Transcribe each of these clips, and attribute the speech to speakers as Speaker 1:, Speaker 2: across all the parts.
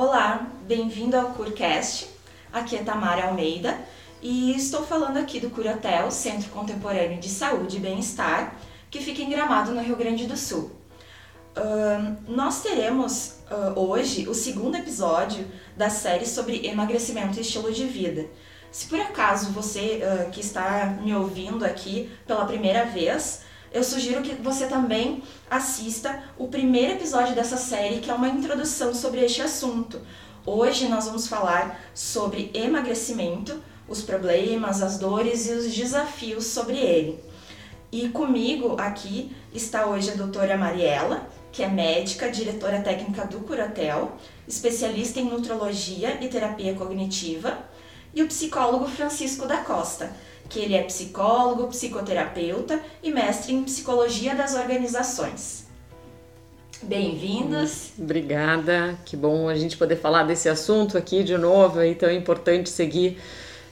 Speaker 1: Olá, bem-vindo ao CurCast. Aqui é Tamara Almeida e estou falando aqui do Curatel, Centro Contemporâneo de Saúde e Bem-Estar, que fica em Gramado, no Rio Grande do Sul. Uh, nós teremos uh, hoje o segundo episódio da série sobre emagrecimento e estilo de vida. Se por acaso você uh, que está me ouvindo aqui pela primeira vez, eu sugiro que você também assista o primeiro episódio dessa série, que é uma introdução sobre este assunto. Hoje nós vamos falar sobre emagrecimento, os problemas, as dores e os desafios sobre ele. E comigo aqui está hoje a doutora Mariela, que é médica, diretora técnica do Curatel, especialista em nutrologia e terapia cognitiva, e o psicólogo Francisco da Costa, que ele é psicólogo, psicoterapeuta e mestre em psicologia das organizações. Bem-vindos.
Speaker 2: Obrigada, que bom a gente poder falar desse assunto aqui de novo, é tão importante seguir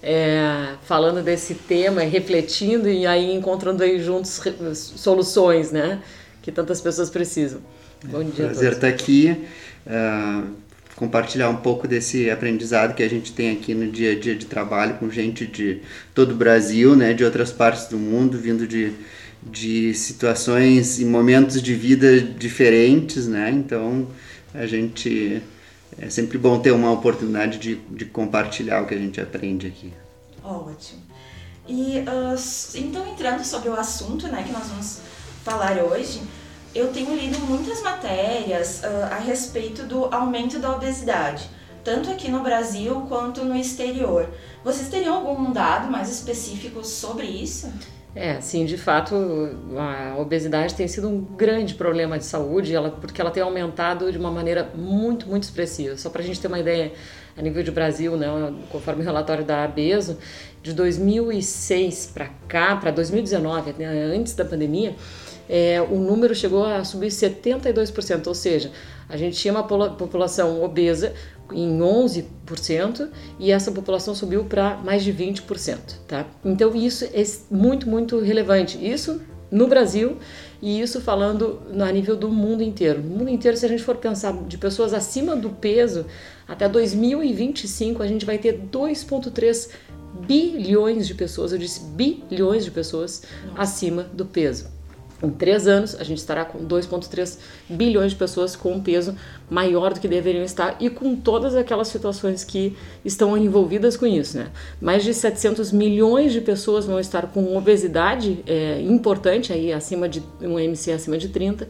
Speaker 2: é, falando desse tema, refletindo e aí encontrando aí juntos soluções, né, que tantas pessoas precisam.
Speaker 3: Bom dia. Prazer estar aqui. Uh compartilhar um pouco desse aprendizado que a gente tem aqui no dia a dia de trabalho com gente de todo o Brasil, né, de outras partes do mundo, vindo de, de situações e momentos de vida diferentes, né? Então, a gente é sempre bom ter uma oportunidade de, de compartilhar o que a gente aprende aqui.
Speaker 1: Ótimo. E uh, então entrando sobre o assunto, né, que nós vamos falar hoje, eu tenho lido muitas matérias uh, a respeito do aumento da obesidade, tanto aqui no Brasil quanto no exterior. Vocês teriam algum dado mais específico sobre isso?
Speaker 2: É, sim, de fato, a obesidade tem sido um grande problema de saúde, ela, porque ela tem aumentado de uma maneira muito, muito expressiva. Só para a gente ter uma ideia, a nível de Brasil, né, conforme o relatório da ABESO, de 2006 para cá, para 2019, né, antes da pandemia, é, o número chegou a subir 72%, ou seja, a gente tinha uma população obesa em 11% e essa população subiu para mais de 20%, tá? Então isso é muito, muito relevante. Isso no Brasil e isso falando a nível do mundo inteiro. No mundo inteiro, se a gente for pensar de pessoas acima do peso, até 2025 a gente vai ter 2,3 bilhões de pessoas, eu disse bilhões de pessoas Nossa. acima do peso. Em três anos, a gente estará com 2,3 bilhões de pessoas com um peso maior do que deveriam estar e com todas aquelas situações que estão envolvidas com isso. Né? Mais de 700 milhões de pessoas vão estar com obesidade é, importante, aí acima de um MC acima de 30,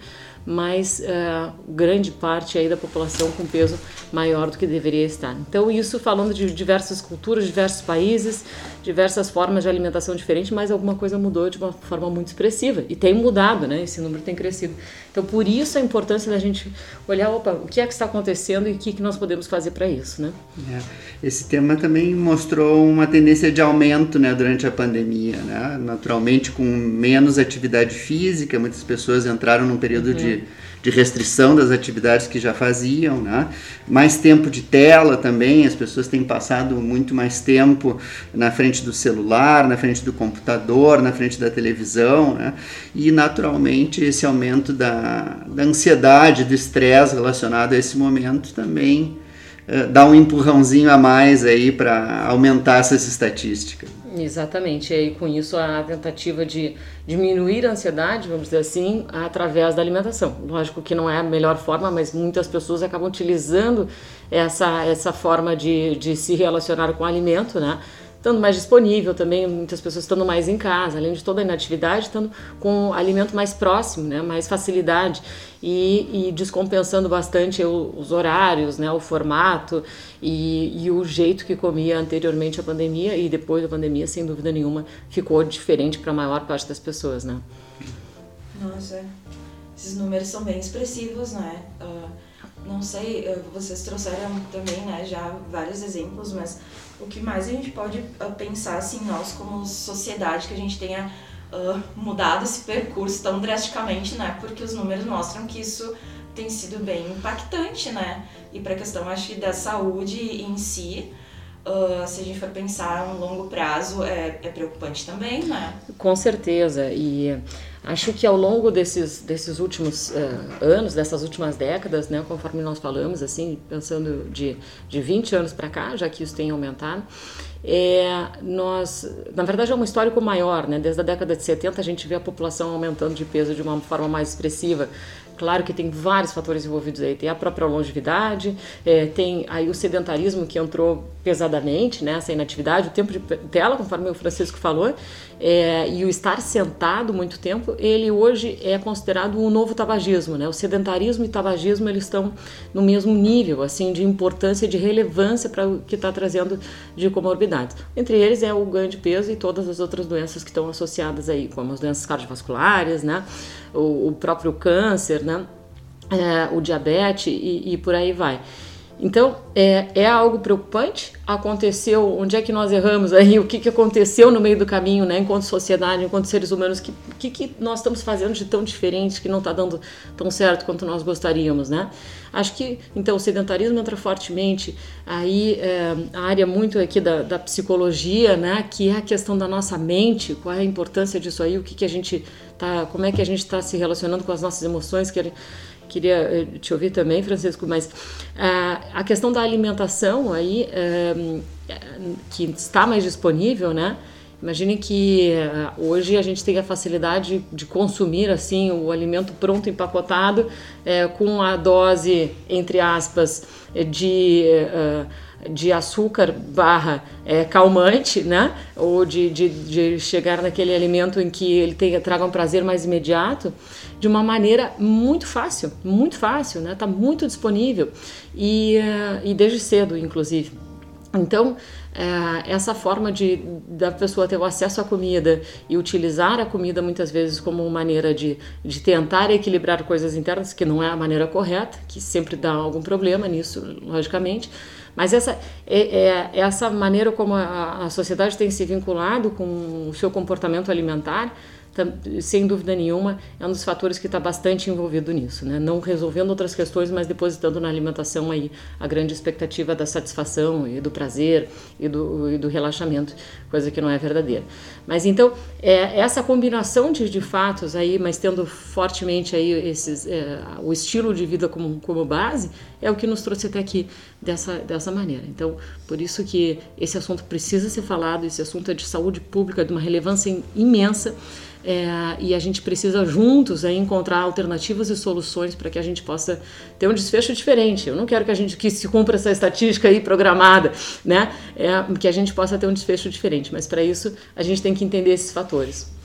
Speaker 2: mas uh, grande parte aí da população com peso maior do que deveria estar. Então isso falando de diversas culturas, diversos países, diversas formas de alimentação diferentes, mas alguma coisa mudou de uma forma muito expressiva e tem mudado, né? Esse número tem crescido. Então por isso a importância da gente olhar, opa, o que é que está acontecendo e o que, que nós podemos fazer para isso, né?
Speaker 3: É. Esse tema também mostrou uma tendência de aumento, né, durante a pandemia, né? Naturalmente com menos atividade física, muitas pessoas entraram num período uhum. de de, restrição das atividades que já faziam, né? mais tempo de tela também, as pessoas têm passado muito mais tempo na frente do celular, na frente do computador, na frente da televisão, né? e naturalmente esse aumento da, da ansiedade, do estresse relacionado a esse momento também uh, dá um empurrãozinho a mais aí para aumentar essas estatísticas.
Speaker 2: Exatamente, e aí com isso a tentativa de diminuir a ansiedade, vamos dizer assim, através da alimentação. Lógico que não é a melhor forma, mas muitas pessoas acabam utilizando essa, essa forma de, de se relacionar com o alimento, né? Estando mais disponível também, muitas pessoas estando mais em casa, além de toda a inatividade, estando com alimento mais próximo, né, mais facilidade e, e descompensando bastante os horários, né, o formato e, e, o jeito que comia anteriormente à pandemia e depois da pandemia, sem dúvida nenhuma, ficou diferente para a maior parte das pessoas, né?
Speaker 1: Nossa, esses números são bem expressivos, né? Uh, não sei, vocês trouxeram também, né, já vários exemplos, mas o que mais a gente pode uh, pensar, assim, nós como sociedade, que a gente tenha uh, mudado esse percurso tão drasticamente, né? Porque os números mostram que isso tem sido bem impactante, né? E para a questão, acho que da saúde em si, uh, se a gente for pensar no longo prazo, é, é preocupante também, né?
Speaker 2: Com certeza. E acho que ao longo desses, desses últimos uh, anos, dessas últimas décadas, né, conforme nós falamos, assim, pensando de, de 20 anos para cá, já que isso tem aumentado, é, nós, na verdade é um histórico maior, né? Desde a década de 70 a gente vê a população aumentando de peso de uma forma mais expressiva. Claro que tem vários fatores envolvidos aí. Tem a própria longevidade, é, tem aí o sedentarismo que entrou pesadamente, né? Essa inatividade, o tempo de tela, conforme o Francisco falou, é, e o estar sentado muito tempo, ele hoje é considerado um novo tabagismo, né? O sedentarismo e tabagismo eles estão no mesmo nível, assim, de importância e de relevância para o que está trazendo de comorbidades. Entre eles é o ganho de peso e todas as outras doenças que estão associadas aí, como as doenças cardiovasculares, né? O, próprio câncer, né? É, o diabetes e, e por aí vai. Então, é, é algo preocupante? Aconteceu, onde é que nós erramos aí? O que, que aconteceu no meio do caminho, né? Enquanto sociedade, enquanto seres humanos, o que, que, que, nós estamos fazendo de tão diferente que não está dando tão certo quanto nós gostaríamos, né? Acho que, então, o sedentarismo entra fortemente aí, é, a área muito aqui da, da, psicologia, né? Que é a questão da nossa mente, qual é a importância disso aí, o que, que a gente tá, como é que a gente está se relacionando com as nossas emoções, que queria eh, te ouvir também, Francisco, mas uh, a questão da alimentação aí, uh, que está mais disponível, né? Imagine que uh, hoje a gente tem a facilidade de consumir assim o alimento pronto empacotado com a dose entre aspas de de açúcar barra é, calmante, né? Ou de, de, de, chegar naquele alimento em que ele traga um prazer mais imediato, de uma maneira muito fácil, muito fácil, né? Tá muito disponível e, uh, e desde cedo, inclusive. Então, é, essa forma de da pessoa ter o acesso à comida e utilizar a comida muitas vezes como maneira de, de tentar equilibrar coisas internas, que não é a maneira correta, que sempre dá algum problema nisso, logicamente, mas essa, é, é, essa maneira como a, a sociedade tem se vinculado com o seu comportamento alimentar sem dúvida nenhuma, é um dos fatores que está bastante envolvido nisso, né? Não resolvendo outras questões, mas depositando na alimentação aí a grande expectativa da satisfação e do prazer e do, e do relaxamento, coisa que não é verdadeira. Mas então, é, essa combinação de, de fatos aí, mas tendo fortemente aí esses, é, o estilo de vida como, como base, é o que nos trouxe até aqui dessa, dessa maneira. Então, por isso que esse assunto precisa ser falado, esse assunto é de saúde pública, de uma relevância imensa, é, e a gente precisa juntos aí, encontrar alternativas e soluções para que a gente possa ter um desfecho diferente. Eu não quero que a gente que se cumpra essa estatística aí programada, né? É, que a gente possa ter um desfecho diferente, mas para isso a gente tem que entender esses fatores.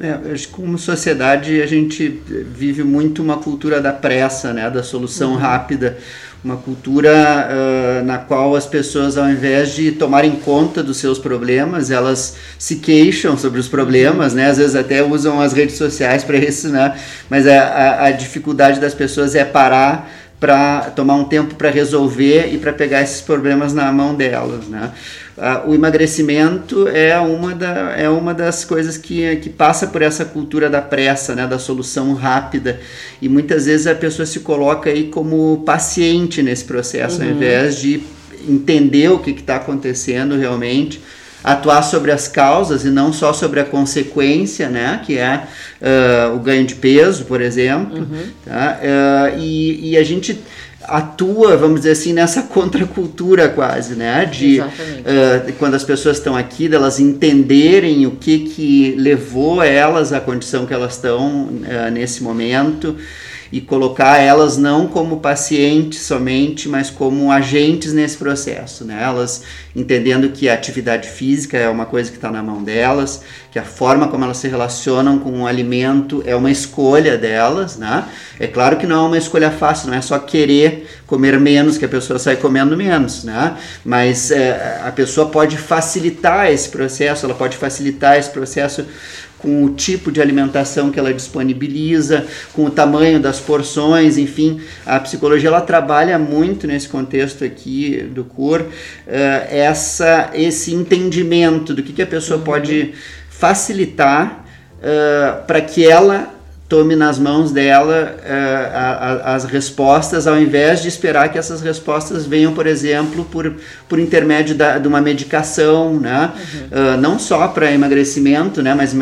Speaker 3: É, acho que como sociedade a gente vive muito uma cultura da pressa, né, da solução uhum. rápida uma cultura uh, na qual as pessoas, ao invés de tomarem conta dos seus problemas, elas se queixam sobre os problemas, né? Às vezes até usam as redes sociais para isso, né? Mas a, a, a dificuldade das pessoas é parar para tomar um tempo para resolver e para pegar esses problemas na mão delas, né? Uh, o emagrecimento é uma, da, é uma das coisas que, que passa por essa cultura da pressa, né, da solução rápida. E muitas vezes a pessoa se coloca aí como paciente nesse processo, uhum. ao invés de entender o que está acontecendo realmente, atuar sobre as causas e não só sobre a consequência, né, que é uh, o ganho de peso, por exemplo. Uhum. Tá? Uh, e, e a gente atua, vamos dizer assim, nessa contracultura quase, né? De uh, quando as pessoas estão aqui, delas entenderem o que que levou elas à condição que elas estão uh, nesse momento e colocar elas não como pacientes somente, mas como agentes nesse processo, né? Elas entendendo que a atividade física é uma coisa que está na mão delas, que a forma como elas se relacionam com o alimento é uma escolha delas, né? É claro que não é uma escolha fácil, não é só querer comer menos que a pessoa sai comendo menos, né? Mas é, a pessoa pode facilitar esse processo, ela pode facilitar esse processo com o tipo de alimentação que ela disponibiliza, com o tamanho das porções, enfim, a psicologia ela trabalha muito nesse contexto aqui do CUR, uh, essa, esse entendimento do que, que a pessoa pode facilitar uh, para que ela tome nas mãos dela uh, a, a, as respostas, ao invés de esperar que essas respostas venham, por exemplo, por, por intermédio da, de uma medicação, né? Uhum. Uh, não só para emagrecimento, né? mas uh,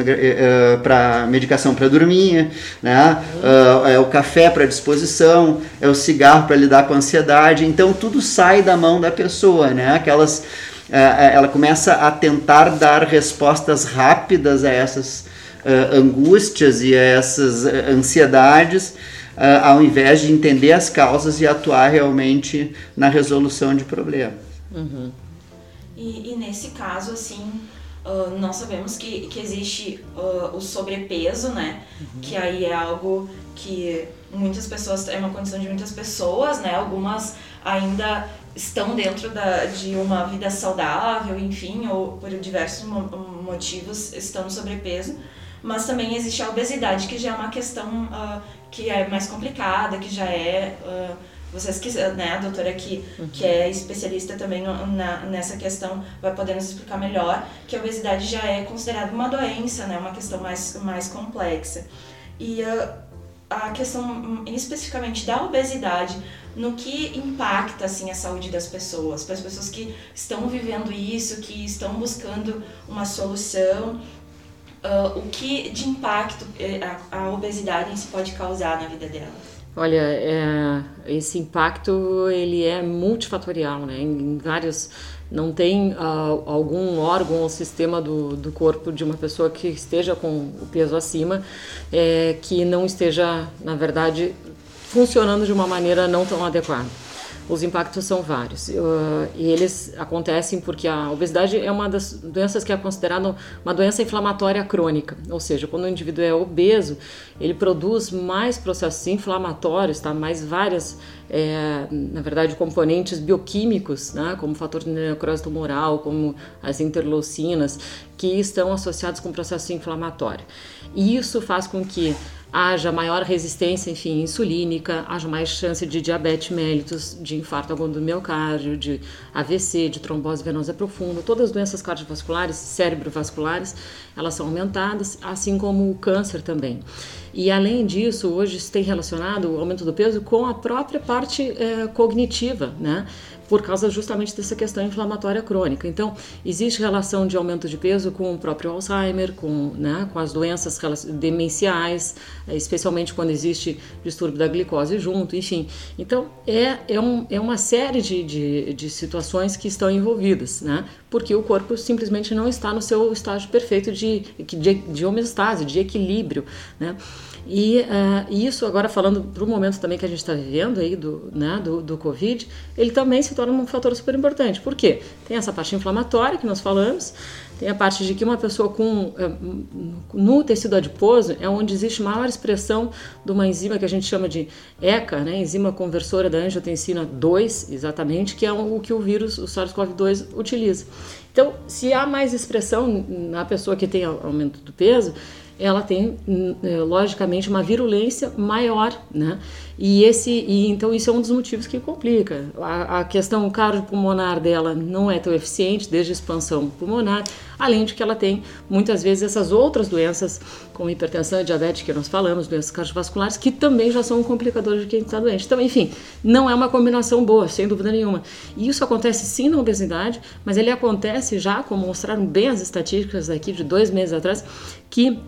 Speaker 3: para medicação para dormir, né? Uhum. é o café para disposição, é o cigarro para lidar com a ansiedade. Então tudo sai da mão da pessoa, né? Aquelas, ela começa a tentar dar respostas rápidas a essas uh, angústias e essas uh, ansiedades, uh, ao invés de entender as causas e atuar realmente na resolução de problemas.
Speaker 1: Uhum. E, e, nesse caso, assim, uh, nós sabemos que, que existe uh, o sobrepeso, né? Uhum. Que aí é algo que muitas pessoas, é uma condição de muitas pessoas, né? Algumas ainda estão dentro da, de uma vida saudável, enfim, ou por diversos motivos estão no sobrepeso mas também existe a obesidade, que já é uma questão uh, que é mais complicada, que já é. Uh, vocês que, né, a doutora que, uhum. que é especialista também na, nessa questão vai poder nos explicar melhor, que a obesidade já é considerada uma doença, né, uma questão mais, mais complexa. E uh, a questão hum, especificamente da obesidade, no que impacta assim a saúde das pessoas, para as pessoas que estão vivendo isso, que estão buscando uma solução uh, o que de impacto eh, a, a obesidade se pode causar na vida dela?
Speaker 2: Olha, é, esse impacto ele é multifatorial, né? Em, em vários não tem uh, algum órgão ou sistema do, do corpo de uma pessoa que esteja com o peso acima é, que não esteja, na verdade, funcionando de uma maneira não tão adequada. Os impactos são vários uh, e eles acontecem porque a obesidade é uma das doenças que é considerada uma doença inflamatória crônica, ou seja, quando o indivíduo é obeso, ele produz mais processos inflamatórios, tá? mais várias, é, na verdade, componentes bioquímicos, né? como o fator de necrose tumoral, como as interleucinas, que estão associados com o processo inflamatório. E isso faz com que haja maior resistência, enfim, insulínica, haja mais chance de diabetes mellitus, de infarto agudo do miocárdio, de AVC, de trombose venosa profunda, todas as doenças cardiovasculares, cerebrovasculares, elas são aumentadas, assim como o câncer também. E além disso, hoje se tem relacionado o aumento do peso com a própria parte é, cognitiva, né? Por causa justamente dessa questão inflamatória crônica. Então, existe relação de aumento de peso com o próprio Alzheimer, com, né, com as doenças demenciais, eh, especialmente quando existe distúrbio da glicose junto, enfim. Então, é, é, um, é uma série de, de, de situações que estão envolvidas, né? porque o corpo simplesmente não está no seu estágio perfeito de, de, de homeostase, de equilíbrio. Né? E uh, isso, agora falando para o momento também que a gente está vivendo aí do, né, do, do Covid, ele também se torna um fator super importante. Por quê? Tem essa parte inflamatória que nós falamos, tem a parte de que uma pessoa com eh, no tecido adiposo é onde existe maior expressão de uma enzima que a gente chama de ECA, né, enzima conversora da angiotensina 2, exatamente, que é o que o vírus, o SARS-CoV-2 utiliza. Então, se há mais expressão na pessoa que tem aumento do peso, ela tem é, logicamente uma virulência maior, né? E esse, e então isso é um dos motivos que complica. A, a questão cardiopulmonar dela não é tão eficiente desde a expansão pulmonar, além de que ela tem muitas vezes essas outras doenças, como hipertensão e diabetes que nós falamos, doenças cardiovasculares, que também já são um complicador de quem está doente. Então, enfim, não é uma combinação boa, sem dúvida nenhuma. E isso acontece sim na obesidade, mas ele acontece já, como mostraram bem as estatísticas aqui de dois meses atrás, que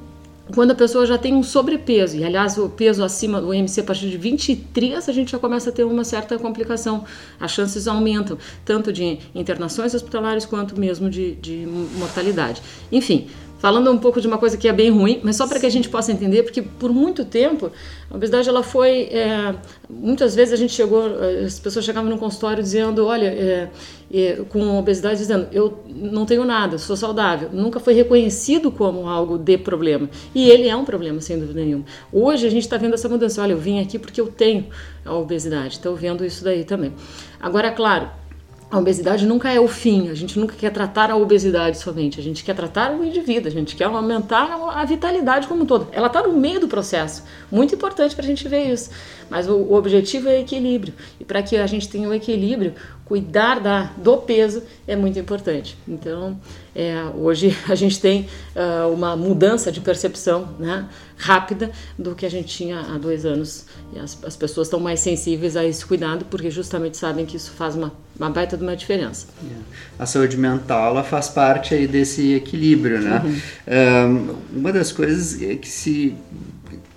Speaker 2: quando a pessoa já tem um sobrepeso, e aliás o peso acima do IMC a partir de 23, a gente já começa a ter uma certa complicação. As chances aumentam, tanto de internações hospitalares quanto mesmo de, de mortalidade. Enfim, falando um pouco de uma coisa que é bem ruim, mas só para que a gente possa entender, porque por muito tempo a obesidade ela foi, é, muitas vezes a gente chegou, as pessoas chegavam no consultório dizendo, olha, é, é, com obesidade dizendo, eu não tenho nada, sou saudável, nunca foi reconhecido como algo de problema, e ele é um problema sem dúvida nenhuma. Hoje a gente está vendo essa mudança, olha, eu vim aqui porque eu tenho a obesidade, estou vendo isso daí também. Agora, claro, a obesidade nunca é o fim, a gente nunca quer tratar a obesidade somente, a gente quer tratar o indivíduo, a gente quer aumentar a vitalidade como um todo. Ela está no meio do processo, muito importante para a gente ver isso. Mas o, objetivo é equilíbrio. E para que a gente tenha o equilíbrio, cuidar da, do peso é muito importante. Então, é, hoje a gente tem uh, uma mudança de percepção né, rápida do que a gente tinha há dois anos. E as, as pessoas estão mais sensíveis a esse cuidado porque justamente sabem que isso faz uma, uma baita de uma diferença.
Speaker 3: É. A saúde mental ela faz parte aí desse equilíbrio, né? Uhum. Um, uma das coisas é que se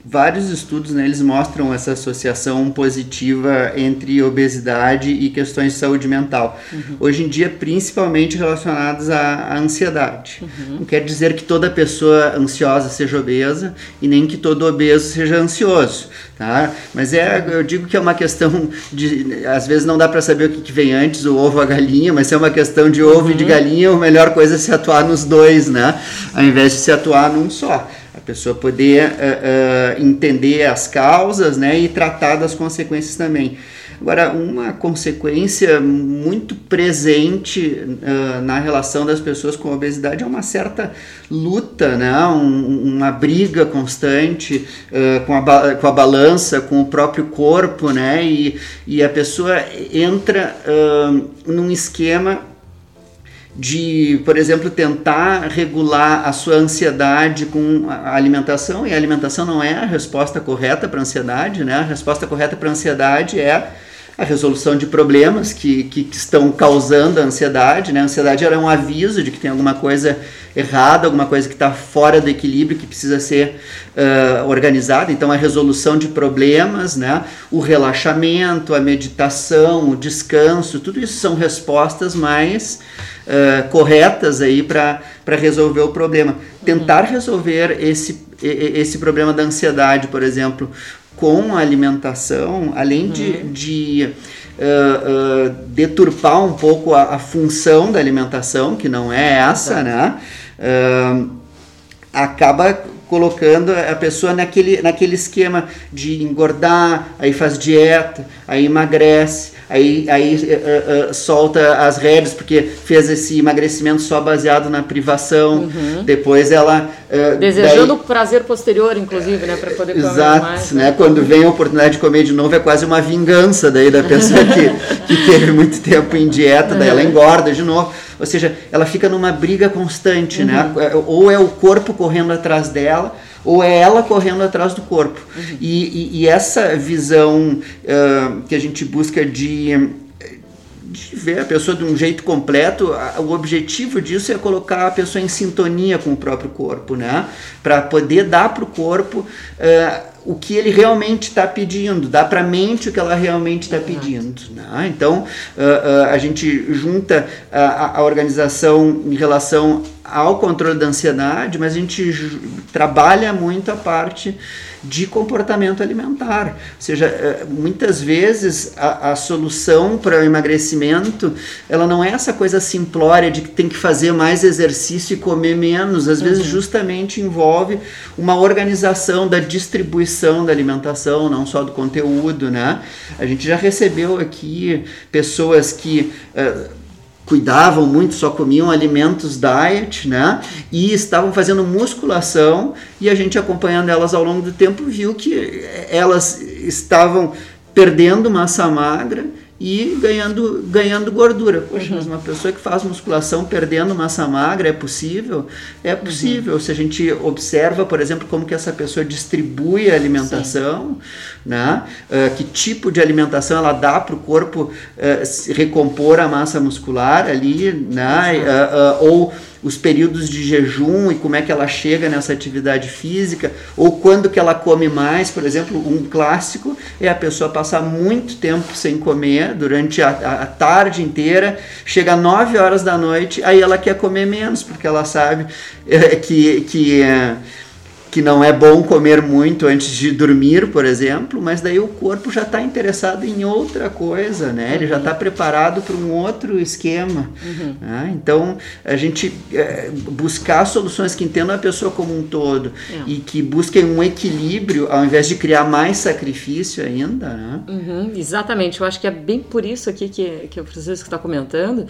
Speaker 3: vários estudos né, eles mostram essa associação positiva entre obesidade e questões de saúde mental. Uhum. Hoje em dia, principalmente relacionadas à, à ansiedade. Uhum. Não quer dizer que toda pessoa ansiosa seja obesa e nem que todo obeso seja ansioso. Tá? Mas é, eu digo que é uma questão de. Às vezes não dá para saber o que, que, vem antes, o ovo ou a galinha, mas se é uma questão de ovo uhum. e de uhum. galinha, a melhor coisa é se atuar nos dois, né? Ao invés de se atuar num só pessoa poder uh, uh, entender as causas né, e tratar das consequências também. Agora, uma consequência muito presente uh, na relação das pessoas com obesidade é uma certa luta, né? Um, uma briga constante uh, com, a, com a balança, com o próprio corpo, né? e, e a pessoa entra uh, num esquema de, por exemplo, tentar regular a sua ansiedade com a alimentação, e a alimentação não é a resposta correta para a ansiedade, né? A resposta correta para a ansiedade é a resolução de problemas que, que, que, estão causando a ansiedade. Né? A ansiedade é um aviso de que tem alguma coisa errada, alguma coisa que está fora do equilíbrio, que precisa ser uh, organizada. Então, a resolução de problemas, né? o relaxamento, a meditação, o descanso, tudo isso são respostas mais uh, corretas para resolver o problema. Tentar resolver esse, esse problema da ansiedade, por exemplo, com a alimentação, além de, uhum. de uh, uh, deturpar um pouco a, a, função da alimentação, que não é essa, né? Uh, acaba colocando a pessoa naquele, naquele esquema de engordar, aí faz dieta, aí emagrece, aí, aí uh, uh, solta as rédeas porque fez esse emagrecimento só baseado na privação. Uhum. Depois ela.
Speaker 2: Uh, Desejando daí... prazer posterior, inclusive, né? Para poder comer
Speaker 3: Exato,
Speaker 2: mais.
Speaker 3: Né? Quando vem a oportunidade de comer de novo, é quase uma vingança daí da pessoa que, que teve muito tempo em dieta, daí ela engorda de novo. Ou seja, ela fica numa briga constante, né? uhum. né? Ou é o corpo correndo atrás dela, ou é ela correndo atrás do corpo. Uhum. E, e, e, essa visão uh, que a gente busca de, de ver a pessoa de um jeito completo, o objetivo disso é colocar a pessoa em sintonia com o próprio corpo, né? Para poder dar para o corpo. Uh, o que ele realmente está pedindo, dá para a mente o que ela realmente está pedindo. Né? Então, uh, uh, a gente junta a, a, organização em relação ao controle da ansiedade, mas a gente trabalha muito a parte de comportamento alimentar. Ou seja, eh, muitas vezes a, a solução para o emagrecimento ela não é essa coisa simplória de que tem que fazer mais exercício e comer menos. Às uhum. vezes justamente envolve uma organização da distribuição da alimentação, não só do conteúdo, né? A gente já recebeu aqui pessoas que uh, cuidavam muito, só comiam alimentos diet, né? E estavam fazendo musculação e a gente acompanhando elas ao longo do tempo viu que elas estavam perdendo massa magra e ganhando, ganhando gordura. Poxa, mas uma pessoa que faz musculação perdendo massa magra é possível? É possível. Uhum. Se a gente observa, por exemplo, como que essa pessoa distribui a alimentação, né? Uh, que tipo de alimentação ela dá para o corpo uh, recompor a massa muscular ali, né? Uh, ou os períodos de jejum e como é que ela chega nessa atividade física, ou quando que ela come mais, por exemplo, um clássico é a pessoa passar muito tempo sem comer durante a, a tarde inteira, chega às 9 horas da noite, aí ela quer comer menos, porque ela sabe é, que, que é, que não é bom comer muito antes de dormir, por exemplo, mas daí o corpo já está interessado em outra coisa, né? Ele já está uhum. preparado para um outro esquema. Uhum. Né? Então, a gente é, buscar soluções que entendam a pessoa como um todo é. e que busquem um equilíbrio ao invés de criar mais sacrifício ainda, né?
Speaker 2: Uhum, exatamente. Eu acho que é bem por isso aqui que, que o Francisco está comentando,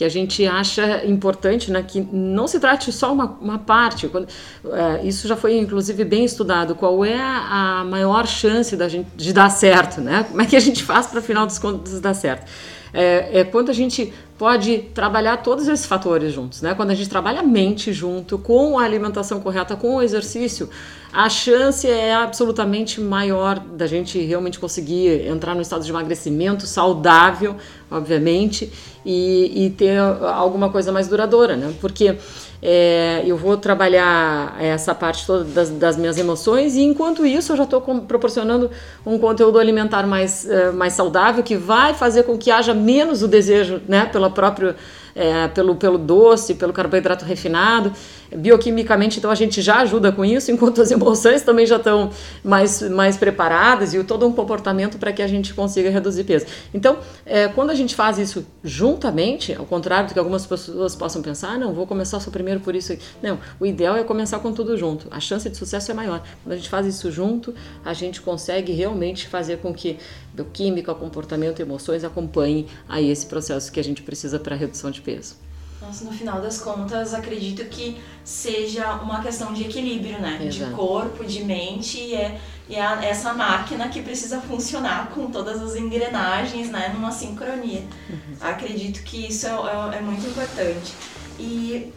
Speaker 2: que a gente acha importante né, que não se trate só uma, uma parte. Quando, é, isso já foi, inclusive, bem estudado. Qual é a, maior chance da gente, de dar certo? Né? Como é que a gente faz para, final dos contos, dar certo? é, é quando a gente pode trabalhar todos esses fatores juntos, né? Quando a gente trabalha a mente junto, com a alimentação correta, com o exercício, a chance é absolutamente maior da gente realmente conseguir entrar no estado de emagrecimento saudável, obviamente, e, e ter alguma coisa mais duradoura, né? Porque é, eu vou trabalhar essa parte toda das, das, minhas emoções e enquanto isso eu já estou proporcionando um conteúdo alimentar mais, uh, mais saudável que vai fazer com que haja menos o desejo né, pela própria é, pelo, pelo doce, pelo carboidrato refinado. Bioquimicamente, então, a gente já ajuda com isso, enquanto as emoções também já estão mais, mais preparadas e todo um comportamento para que a gente consiga reduzir peso. Então, é, quando a gente faz isso juntamente, ao contrário do que algumas pessoas possam pensar, ah, não, vou começar só primeiro por isso. Não, o ideal é começar com tudo junto. A chance de sucesso é maior. Quando a gente faz isso junto, a gente consegue realmente fazer com que bioquímica, comportamento e emoções acompanhem aí esse processo que a gente precisa para redução de peso.
Speaker 1: Nossa, no final das contas, acredito que seja uma questão de equilíbrio, né? Exato. De corpo, de mente e é, e é essa máquina que precisa funcionar com todas as engrenagens, né? Numa sincronia. Uhum. Acredito que isso é, é, é muito importante. E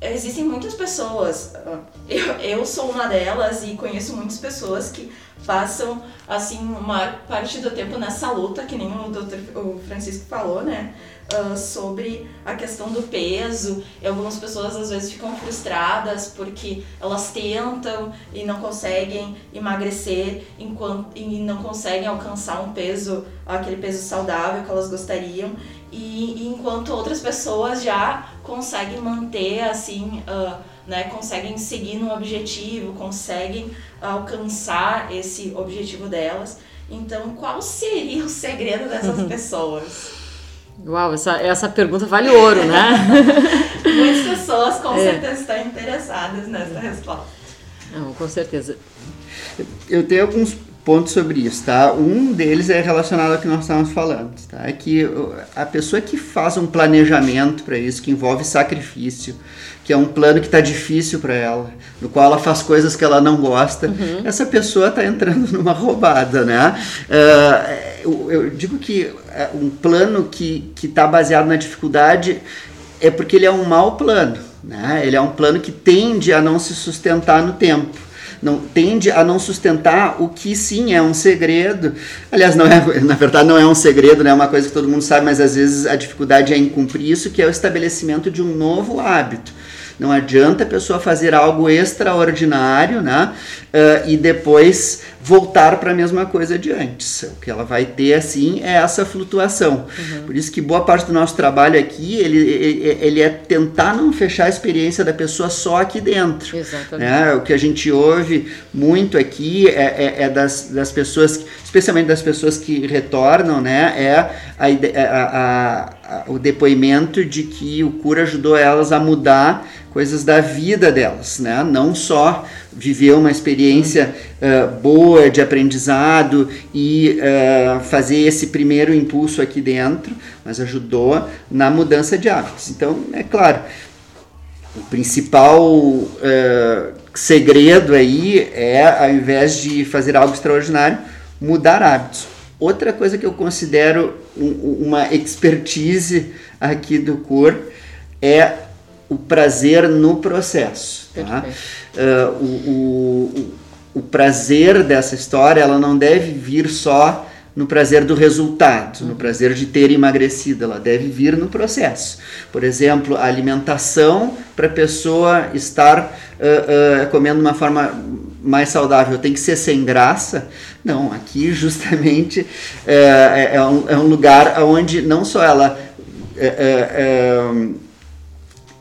Speaker 1: existem muitas pessoas, eu, eu sou uma delas e conheço muitas pessoas que passam assim uma parte do tempo nessa luta, que nem o doutor o Francisco falou, né? Uh, sobre a questão do peso. E algumas pessoas às vezes ficam frustradas porque elas tentam e não conseguem emagrecer enquanto, e não conseguem alcançar um peso, aquele peso saudável que elas gostariam. E, e enquanto outras pessoas já conseguem manter assim. Uh, né, conseguem seguir no objetivo, conseguem alcançar esse objetivo delas. Então, qual seria o segredo dessas pessoas?
Speaker 2: Uau, essa, essa pergunta vale ouro, né?
Speaker 1: Muitas pessoas com é. certeza estão interessadas nessa resposta.
Speaker 2: Não, com certeza.
Speaker 3: Eu tenho alguns pontos sobre isso, tá? Um deles é relacionado ao que nós estávamos falando, tá? É que a pessoa que faz um planejamento para isso, que envolve sacrifício, que é um plano que está difícil para ela, no qual ela faz coisas que ela não gosta, uhum. essa pessoa está entrando numa roubada, né? Uh, eu, digo que é, um plano que está baseado na dificuldade é porque ele é um mau plano, né? Ele é um plano que tende a não se sustentar no tempo não tende a não sustentar o que sim é um segredo. Aliás, não é, na verdade não é um segredo, né? é uma coisa que todo mundo sabe, mas às vezes a dificuldade é em cumprir isso, que é o estabelecimento de um novo hábito. Não adianta a pessoa fazer algo extraordinário, né? Uh, e depois voltar para a mesma coisa de antes. O que ela vai ter, assim, é essa flutuação. Uhum. Por isso que boa parte do nosso trabalho aqui, ele, ele, ele, é tentar não fechar a experiência da pessoa só aqui dentro. Exatamente. Né? O que a gente ouve muito aqui é, é, é das, das pessoas, especialmente das pessoas que retornam, né? É a, a, a, o depoimento de que o cura ajudou elas a mudar coisas da vida delas, né? Não só viver uma experiência uh, boa de aprendizado e uh, fazer esse primeiro impulso aqui dentro, mas ajudou na mudança de hábitos. Então, é claro, o principal uh, segredo aí é, ao invés de fazer algo extraordinário, mudar hábitos. Outra coisa que eu considero um, uma expertise aqui do CUR é o prazer no processo. Tá? Uh, o, o, o prazer dessa história ela não deve vir só no prazer do resultado, no prazer de ter emagrecido, ela deve vir no processo. Por exemplo, a alimentação para a pessoa estar uh, uh, comendo de uma forma mais saudável tem que ser sem graça. Não, aqui justamente é, é, um, é um lugar onde não só ela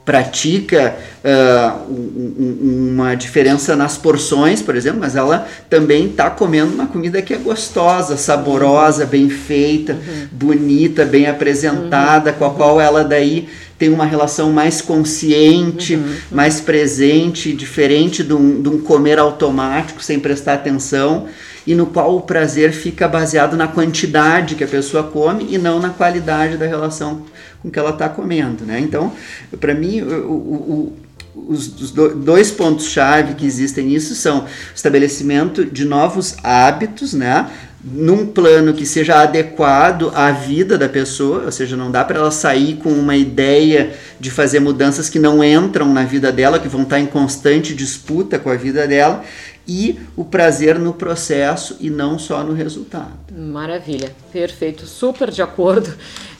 Speaker 3: pratica uh, um, uma diferença nas porções, por exemplo, mas ela também está comendo uma comida que é gostosa, saborosa, bem feita, uhum. bonita, bem apresentada, uhum. com a qual ela daí tem uma relação mais consciente, uhum. mais presente, diferente de um, de um comer automático sem prestar atenção e no qual o prazer fica baseado na quantidade que a pessoa come e não na qualidade da relação com que ela está comendo, né? Então, para mim, o, o, os, os dois pontos-chave que existem nisso são o estabelecimento de novos hábitos, né? num plano que seja adequado à vida da pessoa, ou seja, não dá para ela sair com uma ideia de fazer mudanças que não entram na vida dela, que vão estar em constante disputa com a vida dela, e o prazer no processo e não só no resultado.
Speaker 2: Maravilha, perfeito, super de acordo.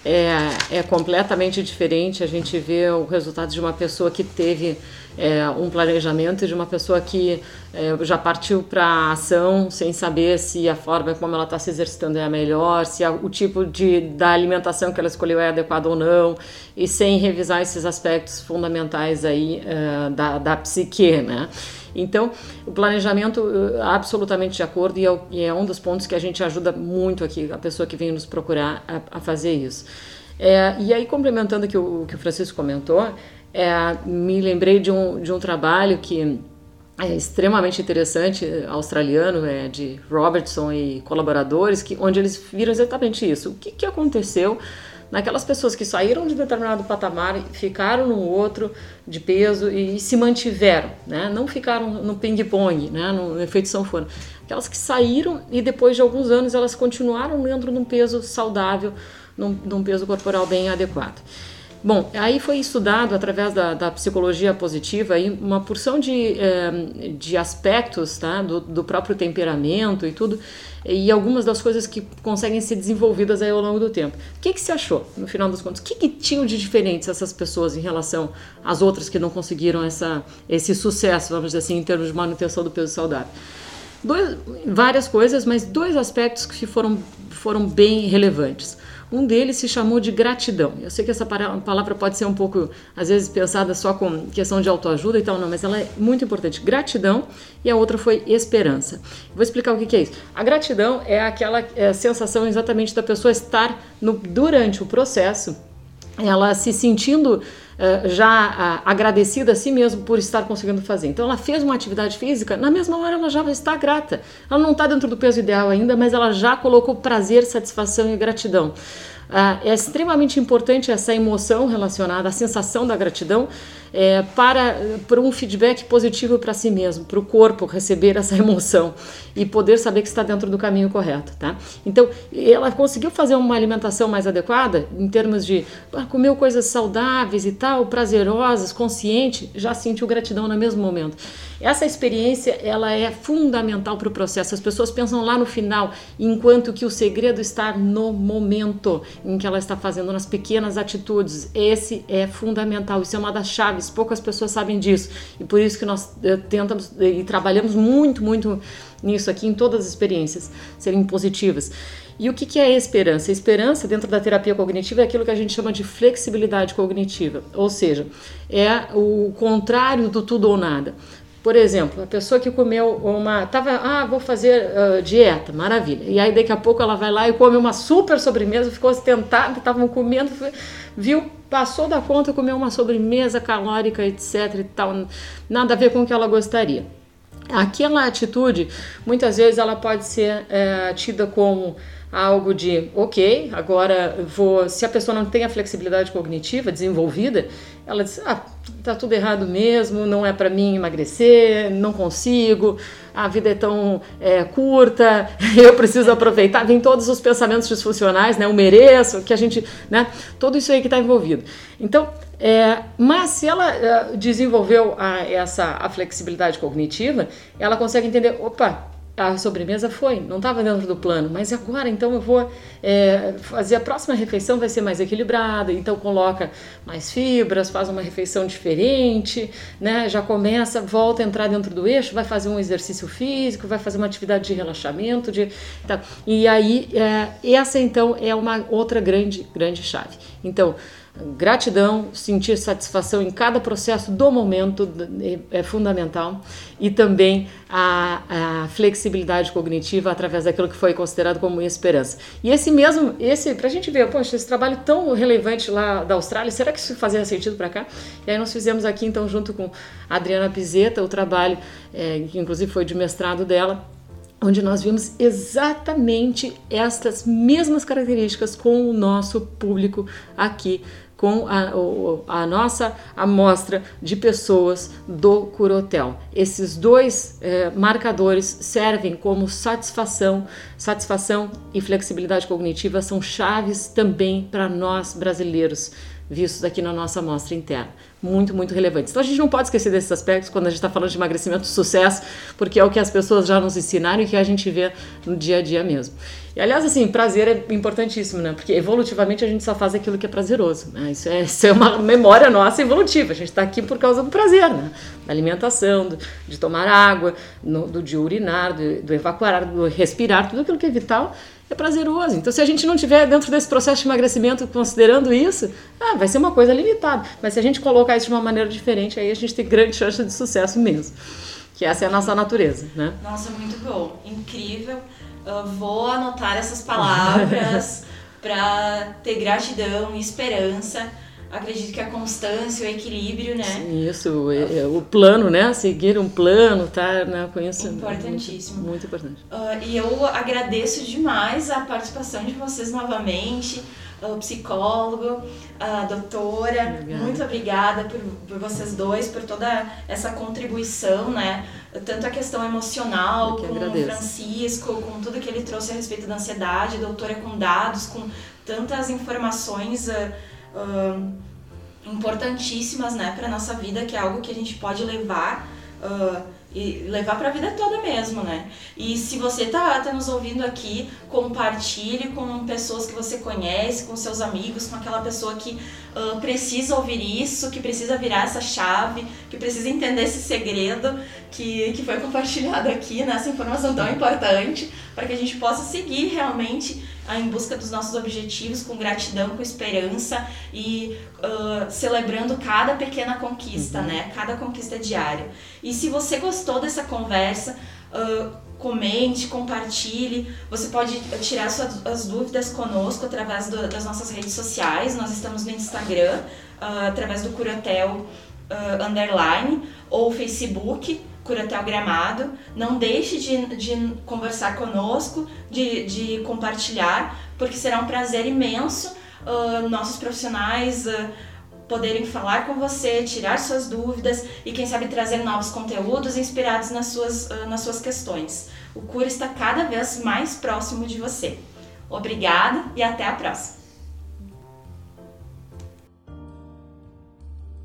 Speaker 2: É, é completamente diferente a gente ver o resultado de uma pessoa que teve é, um planejamento de uma pessoa que é, já partiu para a ação sem saber se a forma como ela está se exercitando é a melhor, se a, o tipo de, da alimentação que ela escolheu é adequado ou não, e sem revisar esses aspectos fundamentais aí é, da, da psique, né? Então, o planejamento, absolutamente de acordo, e é, e é, um dos pontos que a gente ajuda muito aqui, a pessoa que vem nos procurar a, a fazer isso. É, e aí, complementando o que o, que o Francisco comentou, é, me lembrei de um, de um trabalho que é extremamente interessante, australiano, é, de Robertson e colaboradores, que, onde eles viram exatamente isso. O que, que aconteceu naquelas pessoas que saíram de determinado patamar, ficaram no outro de peso e, se mantiveram, né? não ficaram no ping-pong, né? no efeito sanfona. Aquelas que saíram e depois de alguns anos elas continuaram dentro de um peso saudável, num, num peso corporal bem adequado. Bom, aí foi estudado através da, da psicologia positiva aí uma porção de, é, de aspectos tá, do, do, próprio temperamento e tudo, e algumas das coisas que conseguem ser desenvolvidas aí ao longo do tempo. O que, que se achou, no final dos contos? O que, que tinham de diferentes essas pessoas em relação às outras que não conseguiram essa, esse sucesso, vamos dizer assim, em termos de manutenção do peso saudável? Dois, várias coisas, mas dois aspectos que foram, foram bem relevantes. Um deles se chamou de gratidão. Eu sei que essa palavra pode ser um pouco, às vezes, pensada só com questão de autoajuda e tal, não, mas ela é muito importante. Gratidão e a outra foi esperança. Vou explicar o que, é isso. A gratidão é aquela é, sensação exatamente da pessoa estar no, durante o processo, ela se sentindo já uh, agradecida a si mesmo por estar conseguindo fazer. Então, ela fez uma atividade física, na mesma hora ela já está grata. Ela não está dentro do peso ideal ainda, mas ela já colocou prazer, satisfação e gratidão. Uh, é extremamente importante essa emoção relacionada à sensação da gratidão é, para, para um feedback positivo para si mesmo, para o corpo receber essa emoção e poder saber que está dentro do caminho correto, tá? Então, ela conseguiu fazer uma alimentação mais adequada em termos de ah, comeu coisas saudáveis e tal, prazerosas, consciente, já sentiu gratidão no mesmo momento. Essa experiência ela é fundamental para o processo. As pessoas pensam lá no final, enquanto que o segredo está no momento em que ela está fazendo, nas pequenas atitudes. Esse é fundamental. Isso é uma das chaves. Poucas pessoas sabem disso e por isso que nós eh, tentamos e trabalhamos muito, muito nisso aqui em todas as experiências serem positivas. E o que é a esperança? A esperança, dentro da terapia cognitiva, é aquilo que a gente chama de flexibilidade cognitiva, ou seja, é o contrário do tudo ou nada. Por exemplo, a pessoa que comeu uma. Tava, ah, vou fazer uh, dieta, maravilha. E aí daqui a pouco ela vai lá e come uma super sobremesa, ficou tentada, estavam comendo, viu, passou da conta, comeu uma sobremesa calórica, etc e tal. Nada a ver com o que ela gostaria. Aquela atitude, muitas vezes, ela pode ser é, tida como algo de ok, agora vou. Se a pessoa não tem a flexibilidade cognitiva desenvolvida, ela diz: ah, tá tudo errado mesmo, não é para mim emagrecer, não consigo, a vida é tão é, curta, eu preciso aproveitar. Vem todos os pensamentos disfuncionais, né? Eu mereço, que a gente, né? Tudo isso aí que está envolvido. Então, é, mas se ela é, desenvolveu a, essa a flexibilidade cognitiva, ela consegue entender, opa, a sobremesa foi, não estava dentro do plano, mas agora então eu vou é, fazer a próxima refeição vai ser mais equilibrada, então coloca mais fibras, faz uma refeição diferente, né? Já começa, volta a entrar dentro do eixo, vai fazer um exercício físico, vai fazer uma atividade de relaxamento, de, tá. e aí é, essa então é uma outra grande grande chave. Então Gratidão, sentir satisfação em cada processo do momento é, é fundamental e também a, a, flexibilidade cognitiva através daquilo que foi considerado como esperança. E esse mesmo, esse, para a gente ver, poxa, esse trabalho tão relevante lá da Austrália, será que isso fazia sentido para cá? E aí nós fizemos aqui então junto com a Adriana Pizeta o trabalho, é, que inclusive foi de mestrado dela, onde nós vimos exatamente estas mesmas características com o nosso público aqui com a, a, nossa amostra de pessoas do Curotel. Esses dois eh, marcadores servem como satisfação, satisfação e flexibilidade cognitiva são chaves também para nós brasileiros vistos aqui na nossa amostra interna. Muito, muito relevantes. Então a gente não pode esquecer desses aspectos quando a gente está falando de emagrecimento sucesso, porque é o que as pessoas já nos ensinaram e que a gente vê no dia a dia mesmo. E aliás, assim, prazer é importantíssimo, né? Porque evolutivamente a gente só faz aquilo que é prazeroso. Né? Isso, é, isso é uma memória nossa evolutiva. A gente está aqui por causa do prazer, né? Da alimentação, do, de tomar água, no, do de urinar, do, do evacuar, do respirar, tudo aquilo que é vital é prazeroso. Então, se a gente não tiver dentro desse processo de emagrecimento considerando isso, ah, vai ser uma coisa limitada. Mas se a gente colocar isso de uma maneira diferente, aí a gente tem grande chance de sucesso mesmo. Que essa é a nossa natureza, né?
Speaker 1: Nossa, muito bom. Incrível. Eu vou anotar essas palavras para ter gratidão e esperança acredito que a constância, o equilíbrio, né?
Speaker 2: Isso, é, é, o plano, né? Seguir um plano, tá? Né? Com isso,
Speaker 1: Importantíssimo.
Speaker 2: Muito, muito importante.
Speaker 1: Uh, e eu agradeço demais a participação de vocês novamente o psicólogo, a doutora. Obrigada. Muito obrigada por, por vocês dois, por toda essa contribuição, né? Tanto a questão emocional, com o Francisco, com tudo que ele trouxe a respeito da ansiedade, doutora com dados, com tantas informações. Uh, uh, importantíssimas né, para nossa vida, que é algo que a gente pode levar uh, e levar para a vida toda mesmo, né? E se você tá, tá nos ouvindo aqui, compartilhe com pessoas que você conhece, com seus amigos, com aquela pessoa que uh, precisa ouvir isso, que precisa virar essa chave, que precisa entender esse segredo que, que foi compartilhado aqui, nessa né? informação tão importante, para que a gente possa seguir realmente em busca dos nossos objetivos com gratidão, com esperança e uh, celebrando cada pequena conquista, uhum. né? Cada conquista diária. E se você gostou dessa conversa, uh, comente, compartilhe. Você pode tirar suas as dúvidas conosco através do, das nossas redes sociais. Nós estamos no Instagram, uh, através do Curatel Underline ou Facebook. Curatel Gramado. Não deixe de, de conversar conosco, de, de compartilhar, porque será um prazer imenso uh, nossos profissionais uh, poderem falar com você, tirar suas dúvidas e, quem sabe, trazer novos conteúdos inspirados nas suas, uh, nas suas questões. O Cura está cada vez mais próximo de você. Obrigada e até a próxima!